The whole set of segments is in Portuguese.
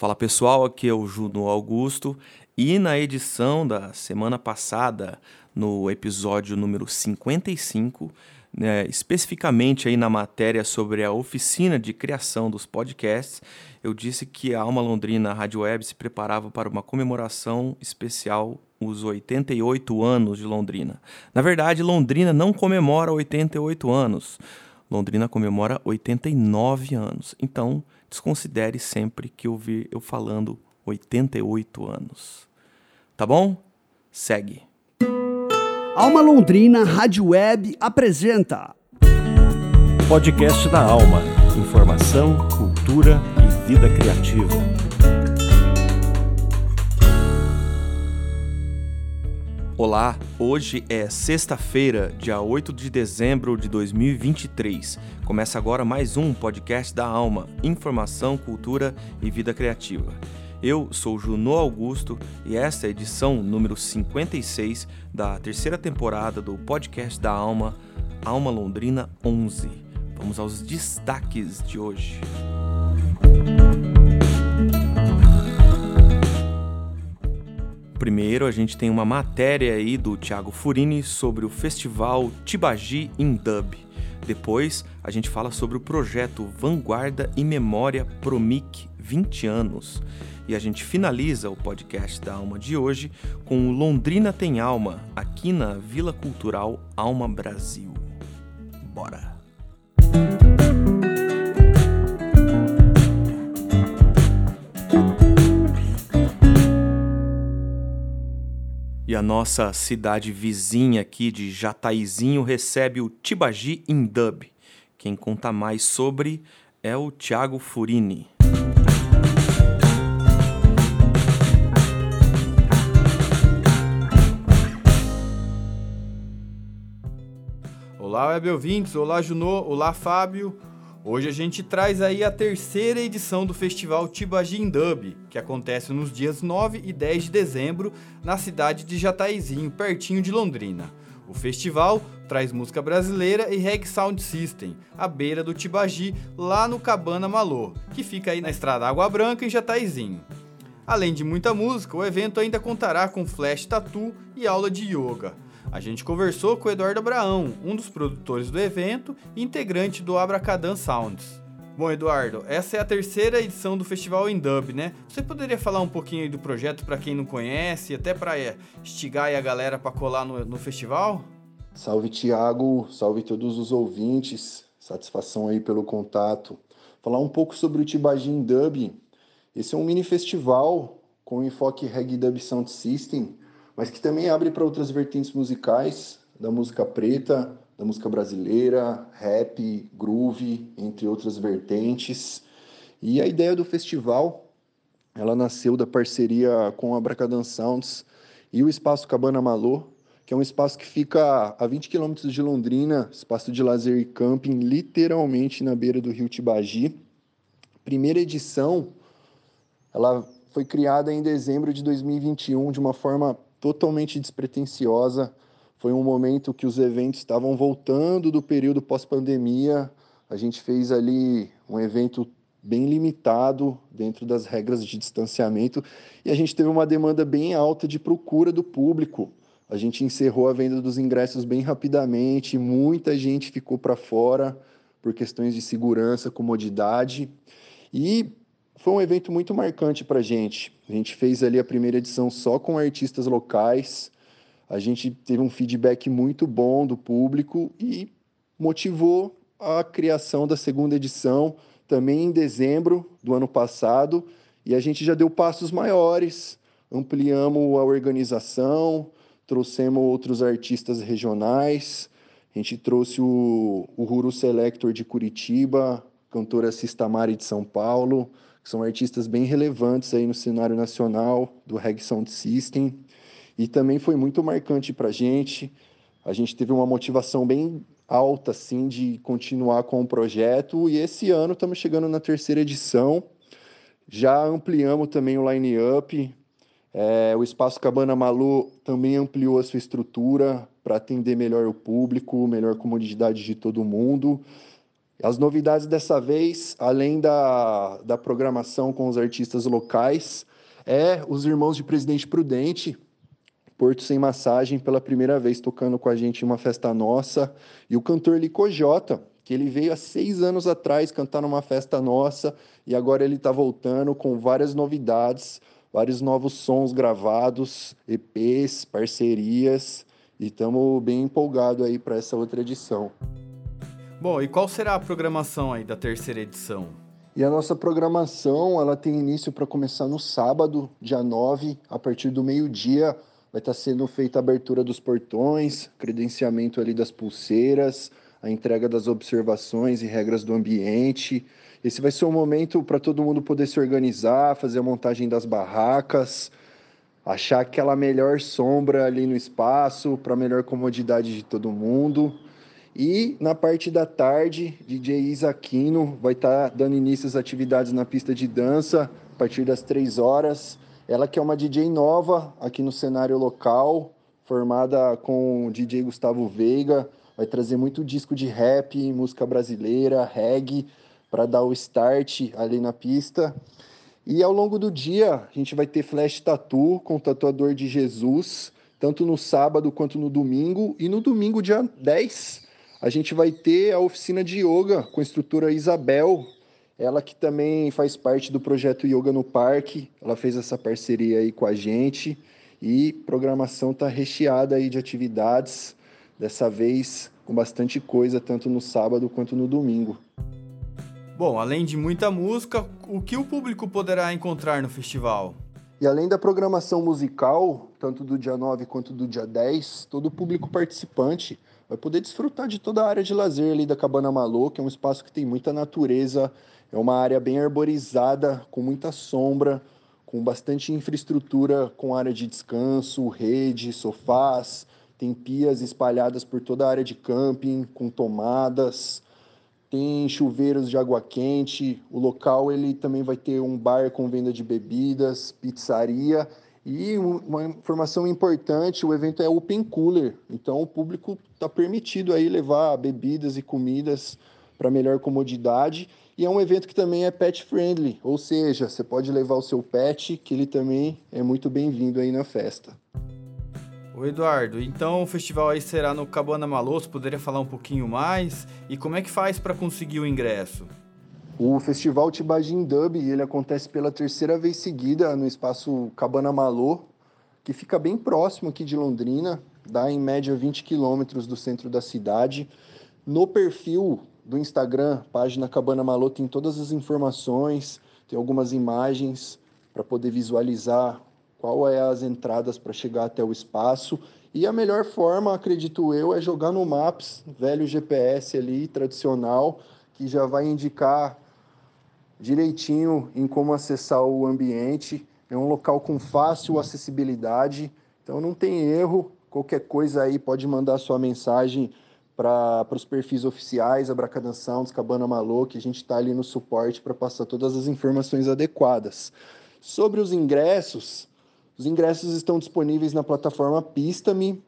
Fala pessoal, aqui é o Juno Augusto e na edição da semana passada, no episódio número 55, né, especificamente aí na matéria sobre a oficina de criação dos podcasts, eu disse que a Alma Londrina Rádio Web se preparava para uma comemoração especial os 88 anos de Londrina. Na verdade, Londrina não comemora 88 anos. Londrina comemora 89 anos. Então, desconsidere sempre que ouvir eu falando 88 anos. Tá bom? Segue. Alma Londrina Rádio Web apresenta Podcast da Alma. Informação, cultura e vida criativa. Olá, hoje é sexta-feira, dia 8 de dezembro de 2023. Começa agora mais um podcast da Alma, informação, cultura e vida criativa. Eu sou Junô Augusto e esta é a edição número 56 da terceira temporada do podcast da Alma, Alma Londrina 11. Vamos aos destaques de hoje. Primeiro, a gente tem uma matéria aí do Thiago Furini sobre o festival Tibagi in Dub. Depois, a gente fala sobre o projeto Vanguarda e Memória Promic 20 anos. E a gente finaliza o podcast da Alma de hoje com o Londrina Tem Alma, aqui na Vila Cultural Alma Brasil. Bora! E a nossa cidade vizinha aqui de Jataizinho recebe o Tibagi Indub. Quem conta mais sobre é o Thiago Furini. Olá, web ouvintes, olá Junô, olá Fábio. Hoje a gente traz aí a terceira edição do Festival Tibagi Dub, que acontece nos dias 9 e 10 de dezembro na cidade de Jataizinho, pertinho de Londrina. O festival traz música brasileira e reggae sound system, à beira do Tibagi, lá no Cabana Malô, que fica aí na estrada Água Branca em Jataizinho. Além de muita música, o evento ainda contará com flash tattoo e aula de yoga. A gente conversou com o Eduardo Abraão, um dos produtores do evento e integrante do Abracadan Sounds. Bom, Eduardo, essa é a terceira edição do Festival em Dub, né? Você poderia falar um pouquinho aí do projeto para quem não conhece, até para é, instigar a galera para colar no, no festival? Salve, Tiago, salve todos os ouvintes, satisfação aí pelo contato. Falar um pouco sobre o Tibagin Dub. Esse é um mini festival com enfoque reggae dub sound system, mas que também abre para outras vertentes musicais, da música preta, da música brasileira, rap, groove, entre outras vertentes. E a ideia do festival, ela nasceu da parceria com a Bracadan Sounds e o Espaço Cabana Malô, que é um espaço que fica a 20 quilômetros de Londrina, espaço de lazer e camping, literalmente na beira do rio Tibagi. Primeira edição, ela foi criada em dezembro de 2021 de uma forma totalmente despretensiosa. Foi um momento que os eventos estavam voltando do período pós-pandemia. A gente fez ali um evento bem limitado dentro das regras de distanciamento e a gente teve uma demanda bem alta de procura do público. A gente encerrou a venda dos ingressos bem rapidamente, muita gente ficou para fora por questões de segurança, comodidade. E foi um evento muito marcante para a gente. A gente fez ali a primeira edição só com artistas locais. A gente teve um feedback muito bom do público e motivou a criação da segunda edição, também em dezembro do ano passado. E a gente já deu passos maiores, ampliamos a organização, trouxemos outros artistas regionais. A gente trouxe o, o Ruru Selector de Curitiba, cantora Sistamari de São Paulo, que são artistas bem relevantes aí no cenário nacional do Reggae Sound System. E também foi muito marcante para a gente. A gente teve uma motivação bem alta, assim, de continuar com o projeto. E esse ano estamos chegando na terceira edição. Já ampliamos também o line-up. É, o Espaço Cabana Malu também ampliou a sua estrutura para atender melhor o público, melhor comodidade de todo mundo. As novidades dessa vez, além da, da programação com os artistas locais, é os Irmãos de Presidente Prudente, Porto Sem Massagem, pela primeira vez tocando com a gente em uma festa nossa, e o cantor Licojota, que ele veio há seis anos atrás cantar numa festa nossa, e agora ele está voltando com várias novidades, vários novos sons gravados, EPs, parcerias, e estamos bem empolgados aí para essa outra edição. Bom, e qual será a programação aí da terceira edição? E a nossa programação, ela tem início para começar no sábado, dia 9, a partir do meio-dia, vai estar tá sendo feita a abertura dos portões, credenciamento ali das pulseiras, a entrega das observações e regras do ambiente. Esse vai ser um momento para todo mundo poder se organizar, fazer a montagem das barracas, achar aquela melhor sombra ali no espaço para melhor comodidade de todo mundo. E na parte da tarde, DJ Isaquino vai estar tá dando início às atividades na pista de dança a partir das três horas. Ela que é uma DJ nova aqui no cenário local, formada com o DJ Gustavo Veiga, vai trazer muito disco de rap, música brasileira, reggae, para dar o start ali na pista. E ao longo do dia, a gente vai ter flash tattoo com o tatuador de Jesus, tanto no sábado quanto no domingo. E no domingo, dia 10, a gente vai ter a oficina de yoga com a instrutora Isabel, ela que também faz parte do projeto Yoga no Parque. Ela fez essa parceria aí com a gente e programação tá recheada aí de atividades, dessa vez com bastante coisa tanto no sábado quanto no domingo. Bom, além de muita música, o que o público poderá encontrar no festival? E além da programação musical, tanto do dia 9 quanto do dia 10, todo o público participante vai poder desfrutar de toda a área de lazer ali da Cabana Malô, que é um espaço que tem muita natureza, é uma área bem arborizada, com muita sombra, com bastante infraestrutura, com área de descanso, rede, sofás, tem pias espalhadas por toda a área de camping, com tomadas, tem chuveiros de água quente. O local ele também vai ter um bar com venda de bebidas, pizzaria e uma informação importante, o evento é open cooler, então o público está permitido aí levar bebidas e comidas para melhor comodidade. E é um evento que também é pet friendly, ou seja, você pode levar o seu pet, que ele também é muito bem-vindo aí na festa. O Eduardo, então o festival aí será no Cabana Maloso, poderia falar um pouquinho mais? E como é que faz para conseguir o ingresso? O Festival Tibagin Dub ele acontece pela terceira vez seguida no espaço Cabana Malô, que fica bem próximo aqui de Londrina, dá em média 20 quilômetros do centro da cidade. No perfil do Instagram, página Cabana Malô, tem todas as informações, tem algumas imagens para poder visualizar qual é as entradas para chegar até o espaço. E a melhor forma, acredito eu, é jogar no Maps, velho GPS ali, tradicional, que já vai indicar direitinho em como acessar o ambiente. É um local com fácil acessibilidade, então não tem erro. Qualquer coisa aí pode mandar sua mensagem para os perfis oficiais, Abracadan Sounds, Cabana Malô, que a gente está ali no suporte para passar todas as informações adequadas. Sobre os ingressos, os ingressos estão disponíveis na plataforma Pista-me,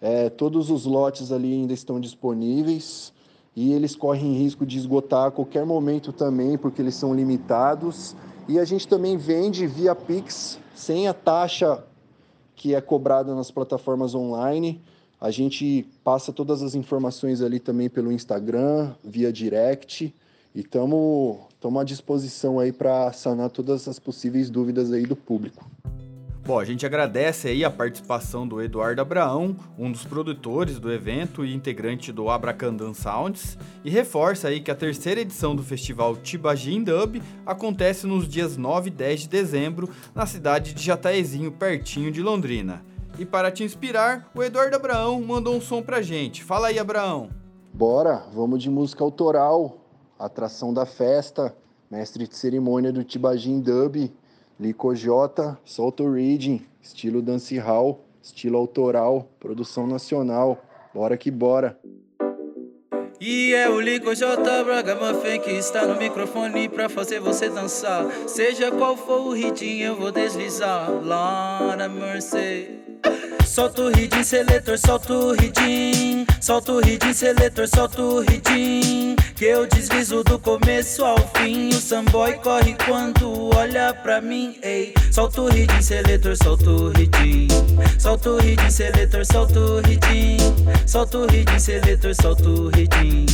é, todos os lotes ali ainda estão disponíveis e eles correm risco de esgotar a qualquer momento também, porque eles são limitados. E a gente também vende via Pix, sem a taxa que é cobrada nas plataformas online. A gente passa todas as informações ali também pelo Instagram, via direct. E estamos à disposição aí para sanar todas as possíveis dúvidas aí do público. Bom, a gente agradece aí a participação do Eduardo Abraão, um dos produtores do evento e integrante do Abracandan Sounds, e reforça aí que a terceira edição do festival Tibagin Dub acontece nos dias 9 e 10 de dezembro na cidade de Jataezinho, pertinho de Londrina. E para te inspirar, o Eduardo Abraão mandou um som pra gente. Fala aí, Abraão. Bora, vamos de música autoral, atração da festa, mestre de cerimônia do Tibagin Dub, Lico J, solta o reading, estilo dancehall, estilo autoral, produção nacional. Bora que bora. E é o Lico J Braga Muffin que está no microfone pra fazer você dançar. Seja qual for o ritmo, eu vou deslizar. Lord have mercy. Solta o ritmo, seletor, solta o ritmo. Solta o ritmo, seletor, solta o ritmo. que eu deslizo do começo ao fim. O samboy corre quando olha pra mim. Ei, solta o riddim, seletor, solta o riddim. Solta o riddim, seletor, solta o riddim. Solta o riddim, seletor, solta o riddim.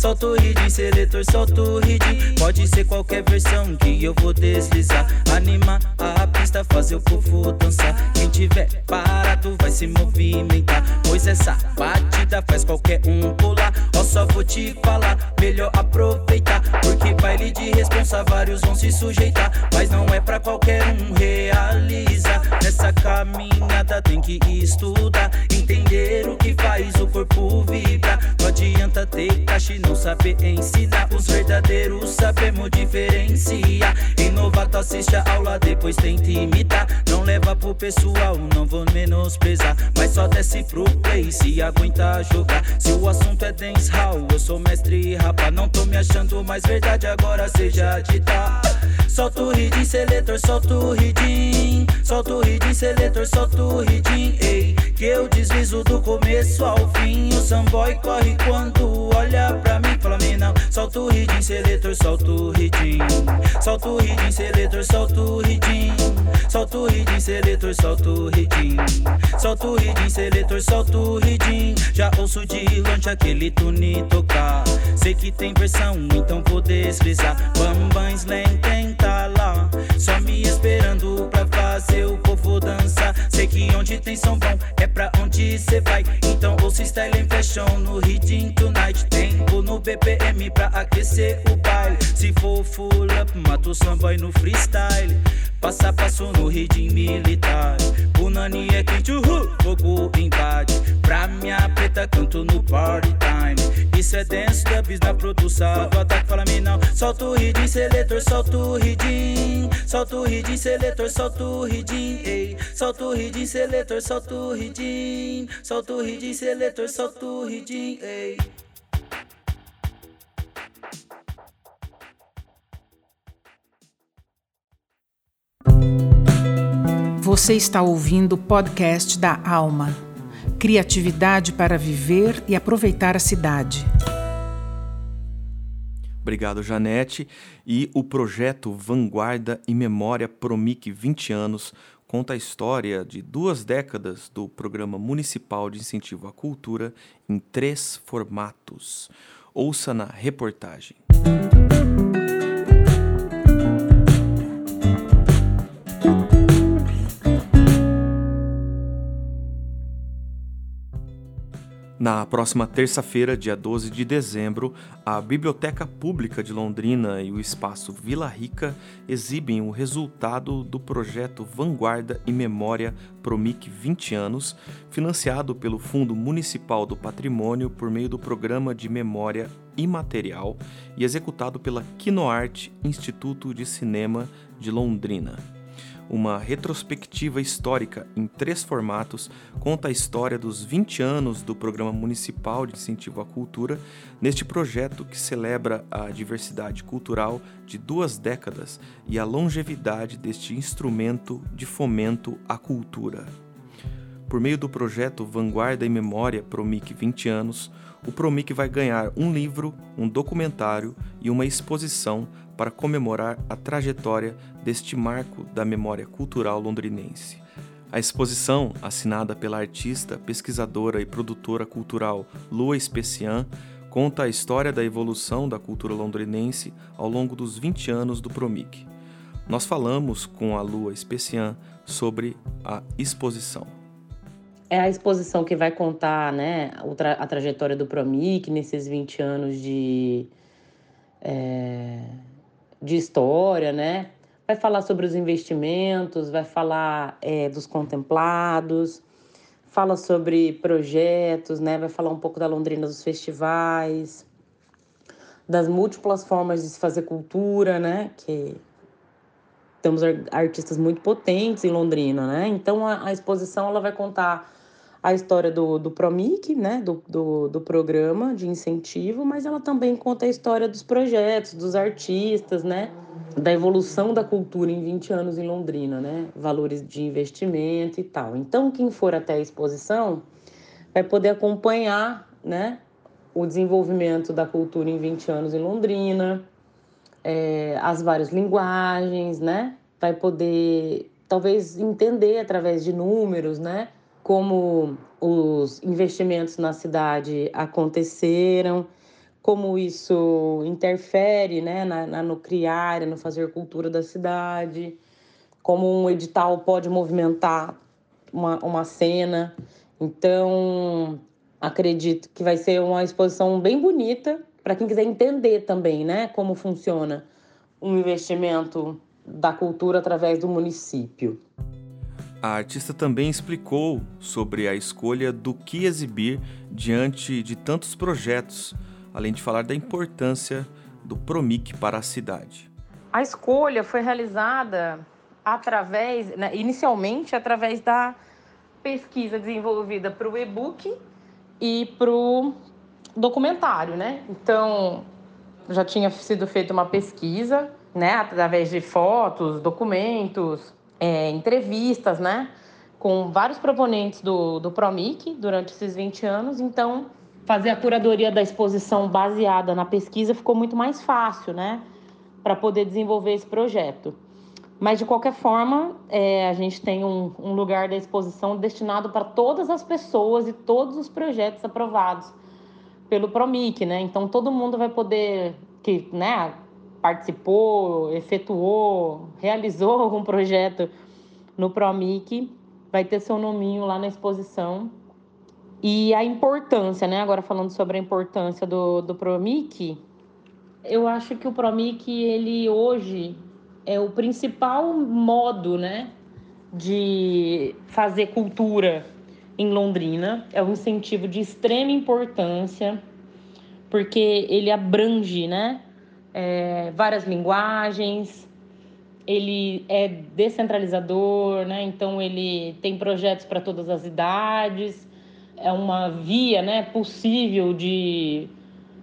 Solta o riddim, seletor, solta o riddim. Pode ser qualquer versão que eu vou deslizar. Animar a pista, fazer o povo dançar. Quem tiver parado vai se movimentar. Pois essa batida faz qualquer um pular. Ó, só vou te falar, melhor aproveitar. Porque baile de responsa, vários vão se sujeitar. Mas não é pra qualquer um realizar. Nessa caminhada tem que estudar. Entender o que faz o corpo vibrar. Adianta ter caixa e não saber ensinar. Os verdadeiros sabemos diferenciar. Em novato assiste a aula, depois tenta imitar. Não leva pro pessoal, não vou menosprezar. Mas só desce pro play se aguentar jogar. Se o assunto é dancehall, eu sou mestre rapa. Não tô me achando mais verdade, agora seja ditar. Solta o riddim, seletor, solta o riddim. Solta o riddim, seletor, solta o riddim. Ei, que eu deslizo do começo ao fim. O samboy corre quando olha pra mim. Fala, mim não. Solta o riddim, seletor, solta o riddim. Solta o riddim, seletor, solta o riddim. Solta o riddim, seletor, solta o riddim. Solta o riddim, seletor, solta o riddim. Já ouço de longe aquele tune tocar. Sei que tem versão, então vou deslizar. Bambam slam tenta lá. Só me esperando pra fazer o povo dançar. Sei que onde tem som bom é pra onde cê vai. Então ouça style em fashion no riddim tonight. Tempo no BPM pra aquecer o baile. Se for full up, mato o samba no freestyle. Passo a passo no riddim militar. Punani é quente, uhul, fogo invade. Pra minha preta, canto no party time. Isso é dance dubs na produção. Do ataque fala me não. Solta o riddim, seletor, solta o riddim. Solta o riddim, seletor, solta o riddim. Ei, solta o riddim, seletor, solta o riddim. Solta o riddim, seletor, solta o riddim. Ei. Você está ouvindo o podcast da Alma. Criatividade para viver e aproveitar a cidade. Obrigado, Janete. E o projeto Vanguarda e Memória Promic 20 anos conta a história de duas décadas do Programa Municipal de Incentivo à Cultura em três formatos. Ouça na reportagem. Na próxima terça-feira, dia 12 de dezembro, a Biblioteca Pública de Londrina e o Espaço Vila Rica exibem o resultado do projeto Vanguarda e Memória Promic 20 anos, financiado pelo Fundo Municipal do Patrimônio por meio do Programa de Memória Imaterial e executado pela Kinoarte Instituto de Cinema de Londrina uma retrospectiva histórica em três formatos, conta a história dos 20 anos do Programa Municipal de Incentivo à Cultura, neste projeto que celebra a diversidade cultural de duas décadas e a longevidade deste instrumento de fomento à cultura. Por meio do projeto Vanguarda e Memória Promic 20 anos, o Promic vai ganhar um livro, um documentário e uma exposição para comemorar a trajetória deste marco da memória cultural londrinense. A exposição, assinada pela artista, pesquisadora e produtora cultural Lua Especian, conta a história da evolução da cultura londrinense ao longo dos 20 anos do Promic. Nós falamos com a Lua Especian sobre a exposição. É a exposição que vai contar né, a trajetória do Promic nesses 20 anos de, é, de história, né? Vai falar sobre os investimentos, vai falar é, dos contemplados, fala sobre projetos, né? Vai falar um pouco da Londrina dos festivais, das múltiplas formas de se fazer cultura, né? Que temos artistas muito potentes em Londrina, né? Então a, a exposição ela vai contar a história do, do Promic, né, do, do, do, programa de incentivo, mas ela também conta a história dos projetos, dos artistas, né, da evolução da cultura em 20 anos em Londrina, né, valores de investimento e tal. Então, quem for até a exposição vai poder acompanhar, né, o desenvolvimento da cultura em 20 anos em Londrina, é, as várias linguagens, né? Vai poder talvez entender através de números, né? Como os investimentos na cidade aconteceram, como isso interfere né, na, na, no criar, no fazer cultura da cidade, como um edital pode movimentar uma, uma cena. Então, acredito que vai ser uma exposição bem bonita para quem quiser entender também, né, como funciona um investimento da cultura através do município. A artista também explicou sobre a escolha do que exibir diante de tantos projetos, além de falar da importância do Promic para a cidade. A escolha foi realizada através, né, inicialmente através da pesquisa desenvolvida para o e-book e para o documentário, né? Então, já tinha sido feita uma pesquisa, né, através de fotos, documentos, é, entrevistas, né, com vários proponentes do, do PROMIC durante esses 20 anos. Então, fazer a curadoria da exposição baseada na pesquisa ficou muito mais fácil, né, para poder desenvolver esse projeto. Mas, de qualquer forma, é, a gente tem um, um lugar da exposição destinado para todas as pessoas e todos os projetos aprovados pelo Promic, né? Então, todo mundo vai poder, que né, participou, efetuou, realizou algum projeto no Promic, vai ter seu nominho lá na exposição. E a importância, né? Agora falando sobre a importância do, do Promic, eu acho que o Promic, ele hoje é o principal modo, né, de fazer cultura em Londrina. É um incentivo de extrema importância, porque ele abrange, né, é, várias linguagens, ele é descentralizador, né? Então ele tem projetos para todas as idades, é uma via, né, possível de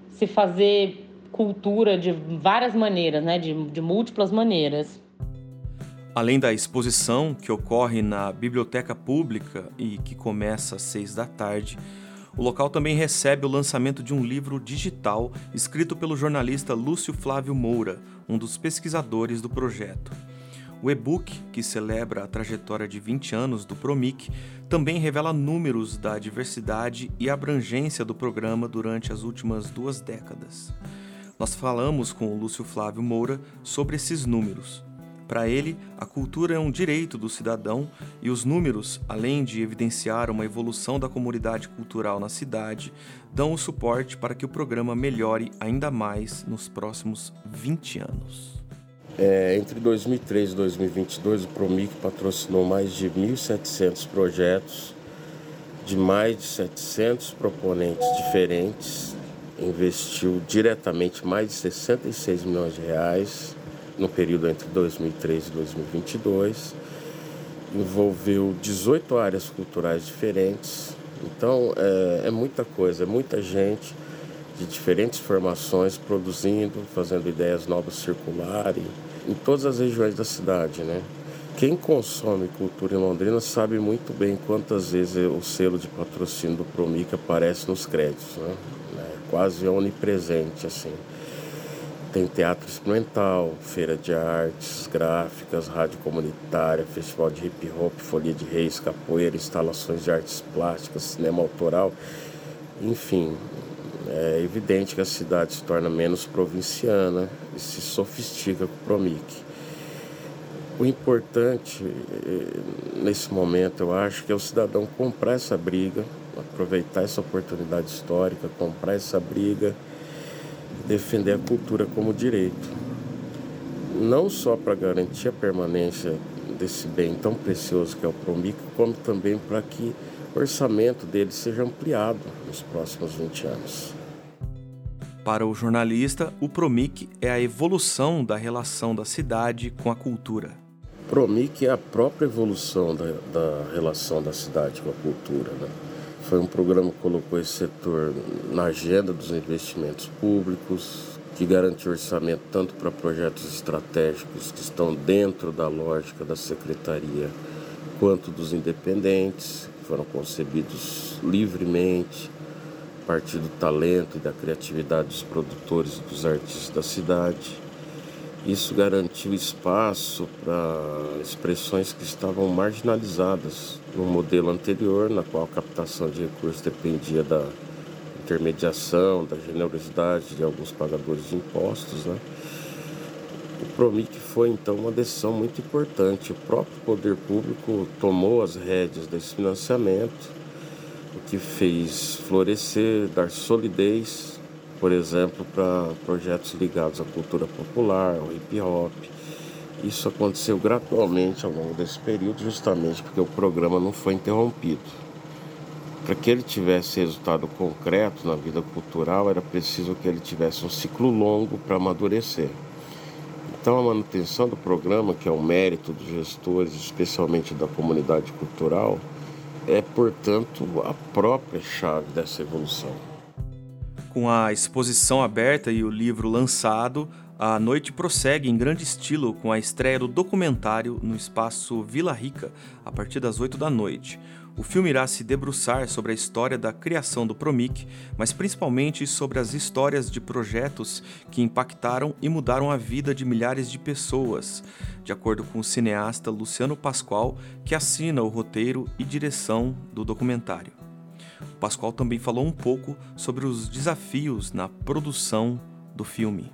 se fazer cultura de várias maneiras, né? de, de múltiplas maneiras. Além da exposição que ocorre na Biblioteca Pública e que começa às seis da tarde, o local também recebe o lançamento de um livro digital escrito pelo jornalista Lúcio Flávio Moura, um dos pesquisadores do projeto. O e-book, que celebra a trajetória de 20 anos do Promic, também revela números da diversidade e abrangência do programa durante as últimas duas décadas. Nós falamos com o Lúcio Flávio Moura sobre esses números. Para ele, a cultura é um direito do cidadão e os números, além de evidenciar uma evolução da comunidade cultural na cidade, dão o suporte para que o programa melhore ainda mais nos próximos 20 anos. É, entre 2003 e 2022, o Promic patrocinou mais de 1.700 projetos de mais de 700 proponentes diferentes investiu diretamente mais de 66 milhões de reais no período entre 2003 e 2022. Envolveu 18 áreas culturais diferentes. Então é, é muita coisa, é muita gente de diferentes formações produzindo, fazendo ideias novas circularem em todas as regiões da cidade, né? Quem consome cultura em Londrina sabe muito bem quantas vezes o selo de patrocínio do Promica aparece nos créditos, né? quase onipresente assim. Tem teatro experimental, feira de artes, gráficas, rádio comunitária, festival de hip hop, folia de reis, capoeira, instalações de artes plásticas, cinema autoral. Enfim, é evidente que a cidade se torna menos provinciana e se sofistica com o Promic. O importante eh, nesse momento, eu acho, que é o cidadão comprar essa briga, aproveitar essa oportunidade histórica, comprar essa briga, defender a cultura como direito. Não só para garantir a permanência desse bem tão precioso que é o Promic, como também para que o orçamento dele seja ampliado nos próximos 20 anos. Para o jornalista, o Promic é a evolução da relação da cidade com a cultura. Promic é a própria evolução da, da relação da cidade com a cultura. Né? Foi um programa que colocou esse setor na agenda dos investimentos públicos, que garante orçamento tanto para projetos estratégicos que estão dentro da lógica da secretaria, quanto dos independentes, que foram concebidos livremente partir do talento e da criatividade dos produtores e dos artistas da cidade. Isso garantiu espaço para expressões que estavam marginalizadas no modelo anterior, na qual a captação de recursos dependia da intermediação, da generosidade de alguns pagadores de impostos. Né? O PROMIC foi então uma decisão muito importante. O próprio poder público tomou as rédeas desse financiamento, o que fez florescer, dar solidez, por exemplo, para projetos ligados à cultura popular, ao hip hop. Isso aconteceu gradualmente ao longo desse período, justamente porque o programa não foi interrompido. Para que ele tivesse resultado concreto na vida cultural, era preciso que ele tivesse um ciclo longo para amadurecer. Então, a manutenção do programa, que é um mérito dos gestores, especialmente da comunidade cultural, é, portanto, a própria chave dessa evolução. Com a exposição aberta e o livro lançado, a noite prossegue em grande estilo com a estreia do documentário no espaço Vila Rica, a partir das 8 da noite. O filme irá se debruçar sobre a história da criação do Promic, mas principalmente sobre as histórias de projetos que impactaram e mudaram a vida de milhares de pessoas, de acordo com o cineasta Luciano Pascoal, que assina o roteiro e direção do documentário. O Pascoal também falou um pouco sobre os desafios na produção do filme.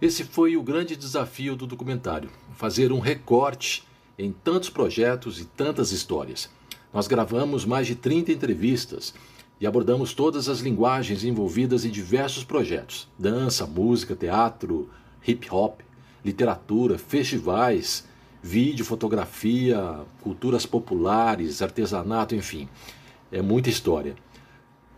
Esse foi o grande desafio do documentário: fazer um recorte em tantos projetos e tantas histórias. Nós gravamos mais de 30 entrevistas e abordamos todas as linguagens envolvidas em diversos projetos: dança, música, teatro, hip hop, literatura, festivais, vídeo, fotografia, culturas populares, artesanato, enfim. É muita história.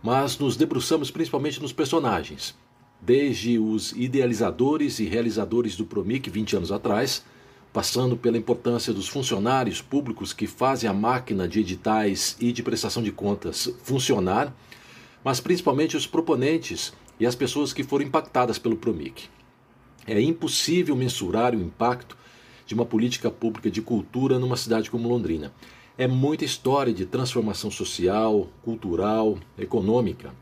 Mas nos debruçamos principalmente nos personagens, desde os idealizadores e realizadores do Promic 20 anos atrás passando pela importância dos funcionários públicos que fazem a máquina de editais e de prestação de contas funcionar, mas principalmente os proponentes e as pessoas que foram impactadas pelo Promic. É impossível mensurar o impacto de uma política pública de cultura numa cidade como Londrina. É muita história de transformação social, cultural, econômica.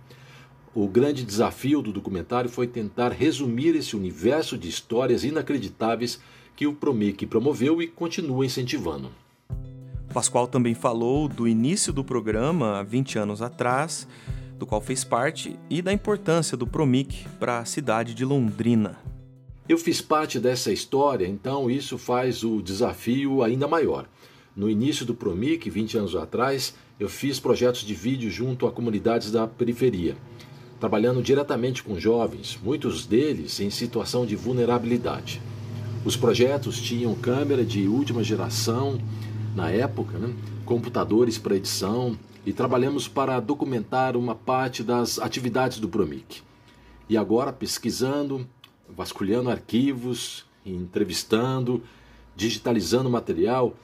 O grande desafio do documentário foi tentar resumir esse universo de histórias inacreditáveis que o Promic promoveu e continua incentivando. Pascoal também falou do início do programa há 20 anos atrás, do qual fez parte, e da importância do Promic para a cidade de Londrina. Eu fiz parte dessa história, então isso faz o desafio ainda maior. No início do Promic, 20 anos atrás, eu fiz projetos de vídeo junto a comunidades da periferia, trabalhando diretamente com jovens, muitos deles em situação de vulnerabilidade. Os projetos tinham câmera de última geração na época, né? computadores para edição e trabalhamos para documentar uma parte das atividades do Promic. E agora, pesquisando, vasculhando arquivos, entrevistando, digitalizando material,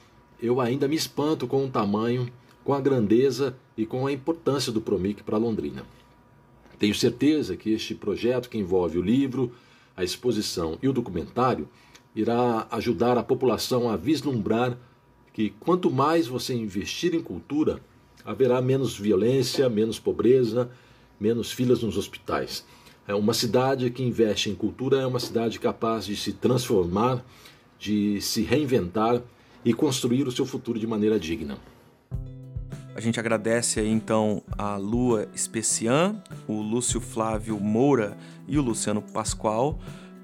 eu ainda me espanto com o tamanho, com a grandeza e com a importância do Promic para Londrina. Tenho certeza que este projeto, que envolve o livro, a exposição e o documentário, irá ajudar a população a vislumbrar que quanto mais você investir em cultura, haverá menos violência, menos pobreza, menos filas nos hospitais. É uma cidade que investe em cultura é uma cidade capaz de se transformar, de se reinventar e construir o seu futuro de maneira digna. A gente agradece aí então a Lua Especian, o Lúcio Flávio Moura e o Luciano Pascoal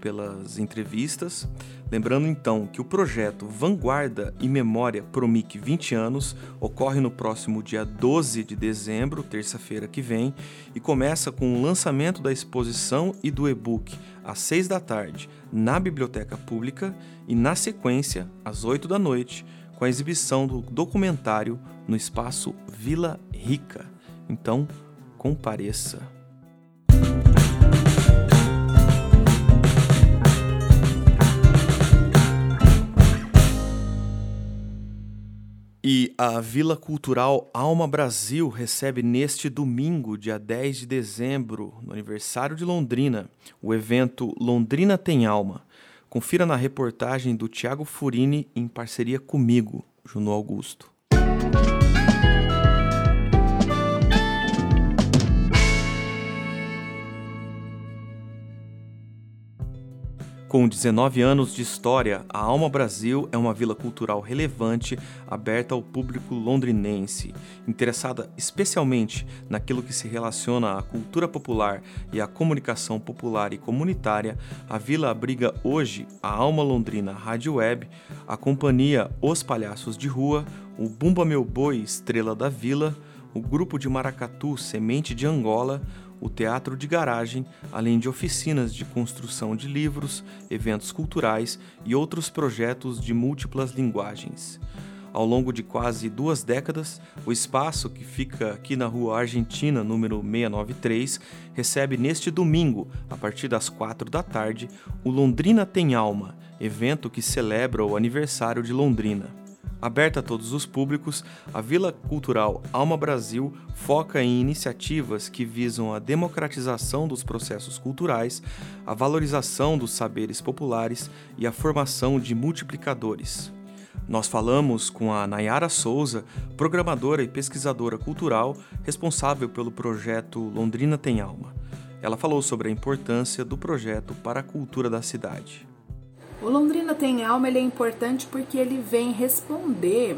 pelas entrevistas. Lembrando então que o projeto Vanguarda e Memória Promic 20 anos ocorre no próximo dia 12 de dezembro, terça-feira que vem, e começa com o lançamento da exposição e do e-book às 6 da tarde na Biblioteca Pública e na sequência, às 8 da noite, com a exibição do documentário no espaço Vila Rica. Então, compareça. E a Vila Cultural Alma Brasil recebe neste domingo, dia 10 de dezembro, no aniversário de Londrina, o evento Londrina Tem Alma. Confira na reportagem do Tiago Furini em parceria comigo, Juno Augusto. Com 19 anos de história, a Alma Brasil é uma vila cultural relevante aberta ao público londrinense, interessada especialmente naquilo que se relaciona à cultura popular e à comunicação popular e comunitária. A vila abriga hoje a Alma Londrina Rádio Web, a companhia Os Palhaços de Rua, o Bumba Meu Boi Estrela da Vila, o grupo de maracatu Semente de Angola, o teatro de garagem, além de oficinas de construção de livros, eventos culturais e outros projetos de múltiplas linguagens. Ao longo de quase duas décadas, o espaço, que fica aqui na Rua Argentina, número 693, recebe neste domingo, a partir das quatro da tarde, o Londrina Tem Alma, evento que celebra o aniversário de Londrina. Aberta a todos os públicos, a Vila Cultural Alma Brasil foca em iniciativas que visam a democratização dos processos culturais, a valorização dos saberes populares e a formação de multiplicadores. Nós falamos com a Nayara Souza, programadora e pesquisadora cultural responsável pelo projeto Londrina Tem Alma. Ela falou sobre a importância do projeto para a cultura da cidade. O Londrina Tem Alma ele é importante porque ele vem responder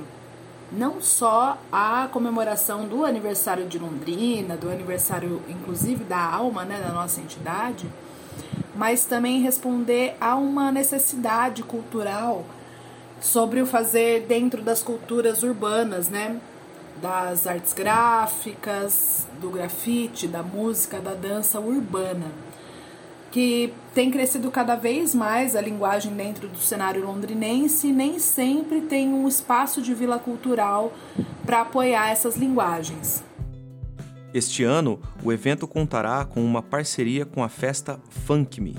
não só à comemoração do aniversário de Londrina, do aniversário inclusive da alma né, da nossa entidade, mas também responder a uma necessidade cultural sobre o fazer dentro das culturas urbanas, né? Das artes gráficas, do grafite, da música, da dança urbana que tem crescido cada vez mais a linguagem dentro do cenário londrinense nem sempre tem um espaço de vila cultural para apoiar essas linguagens. Este ano, o evento contará com uma parceria com a festa Funk Me.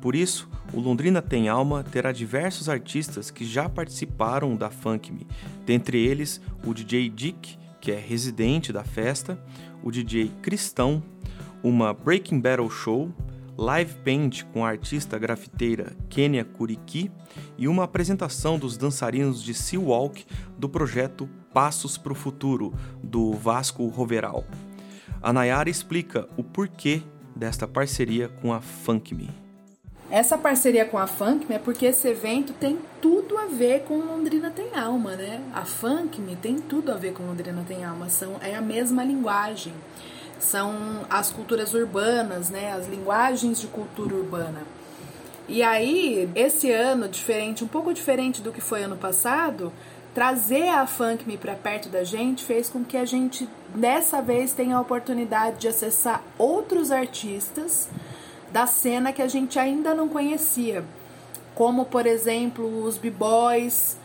Por isso, o Londrina Tem Alma terá diversos artistas que já participaram da Funk Me, dentre eles o DJ Dick, que é residente da festa, o DJ Cristão, uma Breaking Battle Show, live paint com a artista grafiteira Kenia Kuriki e uma apresentação dos dançarinos de Sea Walk do projeto Passos para o Futuro, do Vasco Roveral. A Nayara explica o porquê desta parceria com a Funk Me. Essa parceria com a Funk Me é porque esse evento tem tudo a ver com Londrina Tem Alma, né? A Funk Me tem tudo a ver com Londrina Tem Alma, são, é a mesma linguagem são as culturas urbanas, né, as linguagens de cultura urbana. E aí, esse ano, diferente, um pouco diferente do que foi ano passado, trazer a Funk Me para perto da gente fez com que a gente dessa vez tenha a oportunidade de acessar outros artistas da cena que a gente ainda não conhecia, como por exemplo os B-Boys,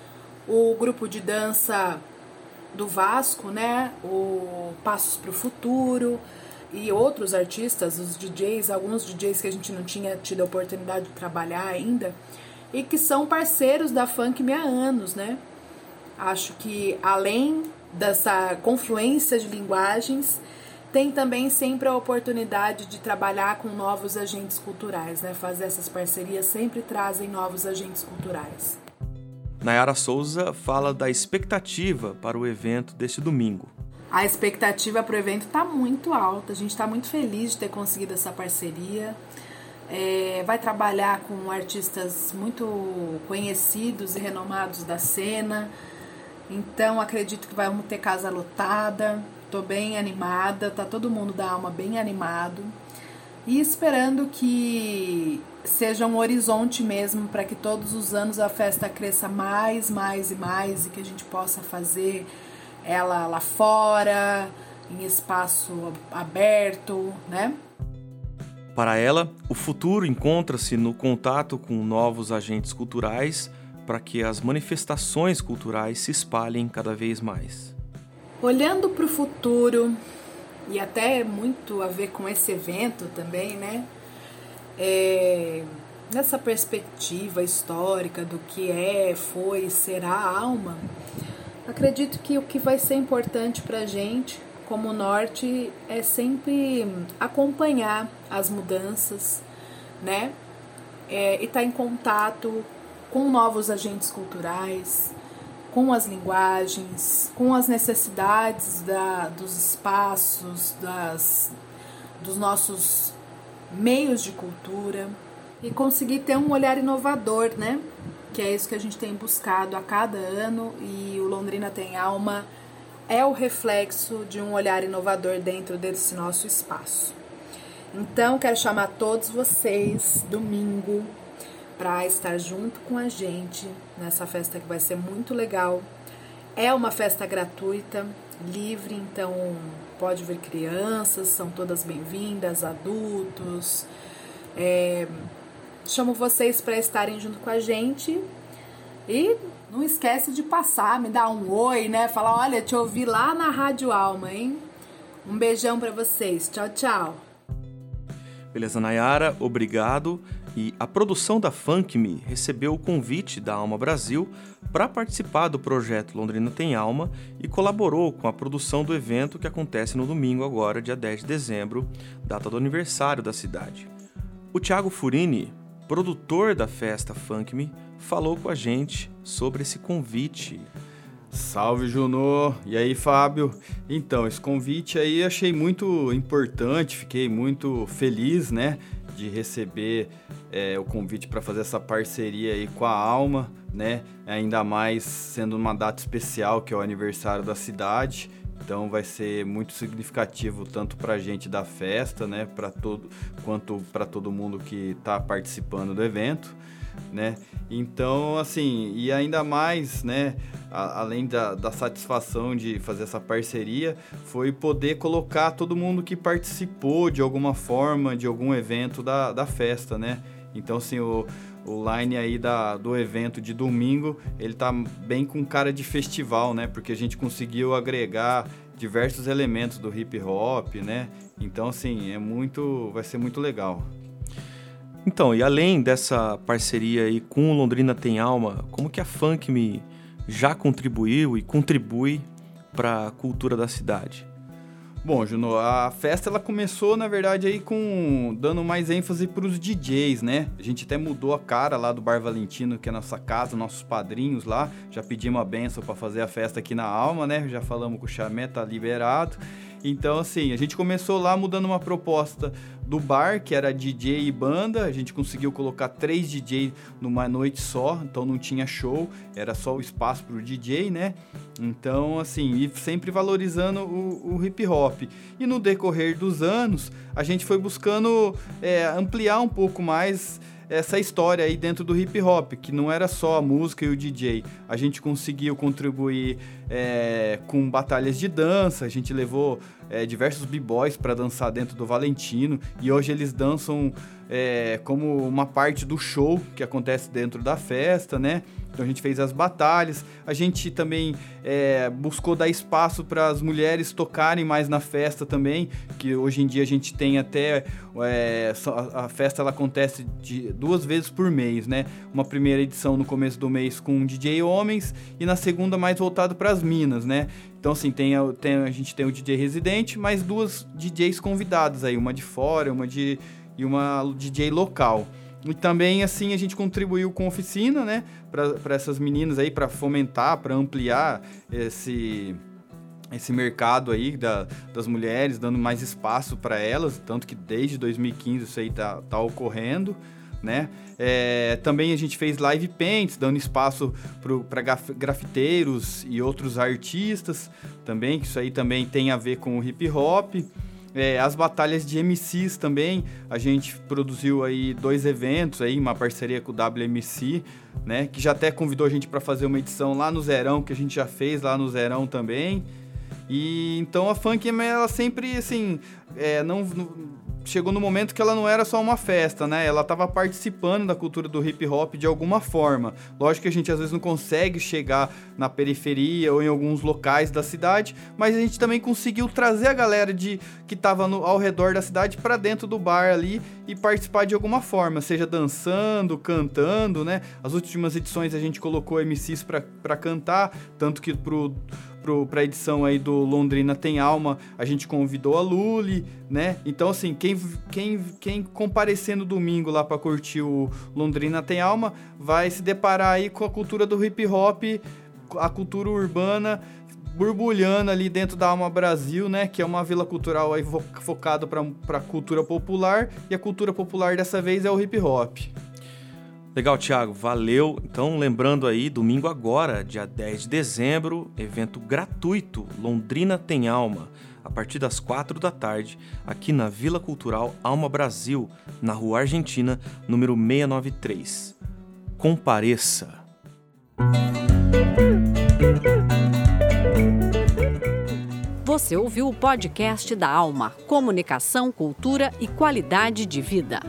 o grupo de dança do Vasco, né? O Passos para o Futuro e outros artistas, os DJs, alguns DJs que a gente não tinha tido a oportunidade de trabalhar ainda e que são parceiros da Funk Me há anos, né? Acho que além dessa confluência de linguagens, tem também sempre a oportunidade de trabalhar com novos agentes culturais, né? Fazer essas parcerias sempre trazem novos agentes culturais. Nayara Souza fala da expectativa para o evento deste domingo. A expectativa para o evento está muito alta, a gente está muito feliz de ter conseguido essa parceria. É, vai trabalhar com artistas muito conhecidos e renomados da cena, então acredito que vamos ter casa lotada. Estou bem animada, tá todo mundo da alma bem animado e esperando que seja um horizonte mesmo para que todos os anos a festa cresça mais, mais e mais e que a gente possa fazer ela lá fora, em espaço aberto, né? Para ela, o futuro encontra-se no contato com novos agentes culturais para que as manifestações culturais se espalhem cada vez mais. Olhando para o futuro, e até muito a ver com esse evento também, né? É, nessa perspectiva histórica do que é, foi, será a alma, acredito que o que vai ser importante para a gente, como norte, é sempre acompanhar as mudanças, né? É, e estar tá em contato com novos agentes culturais, com as linguagens, com as necessidades da, dos espaços, das, dos nossos meios de cultura, e conseguir ter um olhar inovador, né? Que é isso que a gente tem buscado a cada ano e o Londrina tem alma é o reflexo de um olhar inovador dentro desse nosso espaço. Então, quero chamar todos vocês domingo para estar junto com a gente nessa festa que vai ser muito legal. É uma festa gratuita, livre, então pode vir crianças, são todas bem-vindas, adultos. É, chamo vocês para estarem junto com a gente e não esquece de passar, me dar um oi, né? Falar, olha, te ouvi lá na Rádio Alma, hein? Um beijão para vocês. Tchau, tchau. Beleza, Nayara, obrigado. E a produção da Funk Me recebeu o convite da Alma Brasil para participar do projeto Londrina Tem Alma e colaborou com a produção do evento que acontece no domingo agora, dia 10 de dezembro, data do aniversário da cidade. O Thiago Furini, produtor da festa Funk Me, falou com a gente sobre esse convite. Salve, Junô! E aí, Fábio? Então, esse convite aí achei muito importante, fiquei muito feliz, né, de receber é, o convite para fazer essa parceria aí com a Alma, né, ainda mais sendo uma data especial, que é o aniversário da cidade. Então vai ser muito significativo tanto para a gente da festa, né, para todo quanto para todo mundo que está participando do evento né? Então, assim, e ainda mais, né, a, além da, da satisfação de fazer essa parceria, foi poder colocar todo mundo que participou de alguma forma, de algum evento da, da festa, né? Então, assim, o, o line aí da, do evento de domingo, ele tá bem com cara de festival, né? Porque a gente conseguiu agregar diversos elementos do hip hop, né? Então, assim, é muito, vai ser muito legal. Então, e além dessa parceria aí com Londrina Tem Alma, como que a Funk me já contribuiu e contribui para a cultura da cidade? Bom, Juno, a festa ela começou, na verdade, aí com dando mais ênfase para os DJs, né? A gente até mudou a cara lá do Bar Valentino, que é a nossa casa, nossos padrinhos lá. Já pedimos a benção para fazer a festa aqui na Alma, né? Já falamos com o Chamé, tá liberado. Então, assim, a gente começou lá mudando uma proposta do bar, que era DJ e banda. A gente conseguiu colocar três DJ numa noite só, então não tinha show, era só o espaço para o DJ, né? Então, assim, e sempre valorizando o, o, hip hop. E no decorrer dos anos, a gente foi buscando é, ampliar um pouco mais essa história aí dentro do hip hop, que não era só a música e o DJ. A gente conseguiu contribuir é, com batalhas de dança, a gente levou é, diversos b-boys para dançar dentro do Valentino e hoje eles dançam é, como uma parte do show que acontece dentro da festa, né? Então a gente fez as batalhas, a gente também é, buscou dar espaço para as mulheres tocarem mais na festa também, que hoje em dia a gente tem até é, a festa ela acontece de duas vezes por mês, né? Uma primeira edição no começo do mês com DJ homens e na segunda mais voltado para as minas, né? Então, assim, tem, tem, a gente tem o DJ residente, mais duas DJs convidadas aí, uma de fora uma de, e uma DJ local. E também, assim, a gente contribuiu com oficina, né, para essas meninas aí, para fomentar, para ampliar esse esse mercado aí da, das mulheres, dando mais espaço para elas, tanto que desde 2015 isso aí tá, tá ocorrendo né? É, também a gente fez live paints, dando espaço para grafiteiros e outros artistas também, que isso aí também tem a ver com o hip hop. É, as batalhas de MCs também, a gente produziu aí dois eventos aí, uma parceria com o WMC, né? Que já até convidou a gente para fazer uma edição lá no Zerão, que a gente já fez lá no Zerão também. E então a funk ela sempre assim, é, não, não chegou no momento que ela não era só uma festa, né? Ela estava participando da cultura do hip hop de alguma forma. Lógico que a gente às vezes não consegue chegar na periferia ou em alguns locais da cidade, mas a gente também conseguiu trazer a galera de que estava ao redor da cidade para dentro do bar ali e participar de alguma forma, seja dançando, cantando, né? As últimas edições a gente colocou MCs para cantar, tanto que pro para a edição aí do Londrina Tem Alma, a gente convidou a Luli, né? Então, assim, quem, quem, quem comparecer no domingo lá para curtir o Londrina Tem Alma, vai se deparar aí com a cultura do hip hop, a cultura urbana borbulhando ali dentro da Alma Brasil, né? Que é uma vila cultural aí focado para cultura popular. E a cultura popular dessa vez é o hip hop. Legal, Thiago, valeu. Então, lembrando aí, domingo agora, dia 10 de dezembro, evento gratuito Londrina Tem Alma, a partir das 4 da tarde, aqui na Vila Cultural Alma Brasil, na Rua Argentina, número 693. Compareça. Você ouviu o podcast da Alma, Comunicação, Cultura e Qualidade de Vida.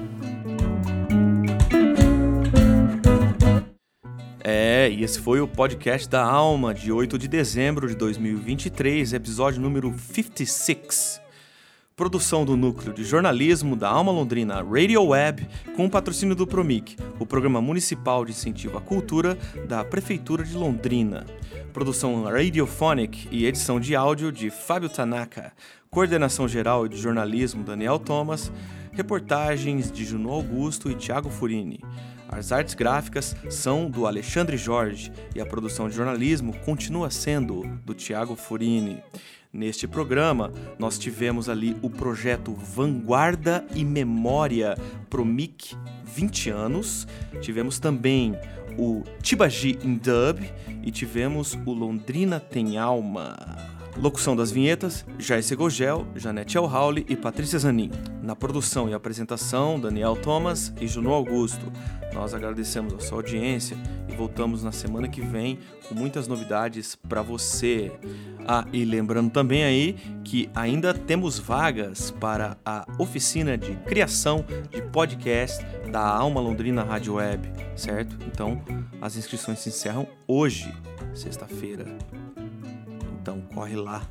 É, e esse foi o podcast da Alma de 8 de dezembro de 2023, episódio número 56. Produção do Núcleo de Jornalismo da Alma Londrina Radio Web, com o patrocínio do Promic, o Programa Municipal de Incentivo à Cultura da Prefeitura de Londrina. Produção Radiophonic e edição de áudio de Fábio Tanaka. Coordenação geral de jornalismo Daniel Thomas. Reportagens de Juno Augusto e Tiago Furini. As artes gráficas são do Alexandre Jorge e a produção de jornalismo continua sendo do Tiago Furini. Neste programa, nós tivemos ali o projeto Vanguarda e Memória Promic 20 anos. Tivemos também o Tibagi in Dub e tivemos o Londrina Tem Alma. Locução das vinhetas, Jair Segogel, Janete Elhauli e Patrícia Zanin. Na produção e apresentação, Daniel Thomas e Juno Augusto. Nós agradecemos a sua audiência e voltamos na semana que vem com muitas novidades para você. Ah, e lembrando também aí que ainda temos vagas para a oficina de criação de podcast da Alma Londrina Rádio Web, certo? Então, as inscrições se encerram hoje, sexta-feira. Então corre lá.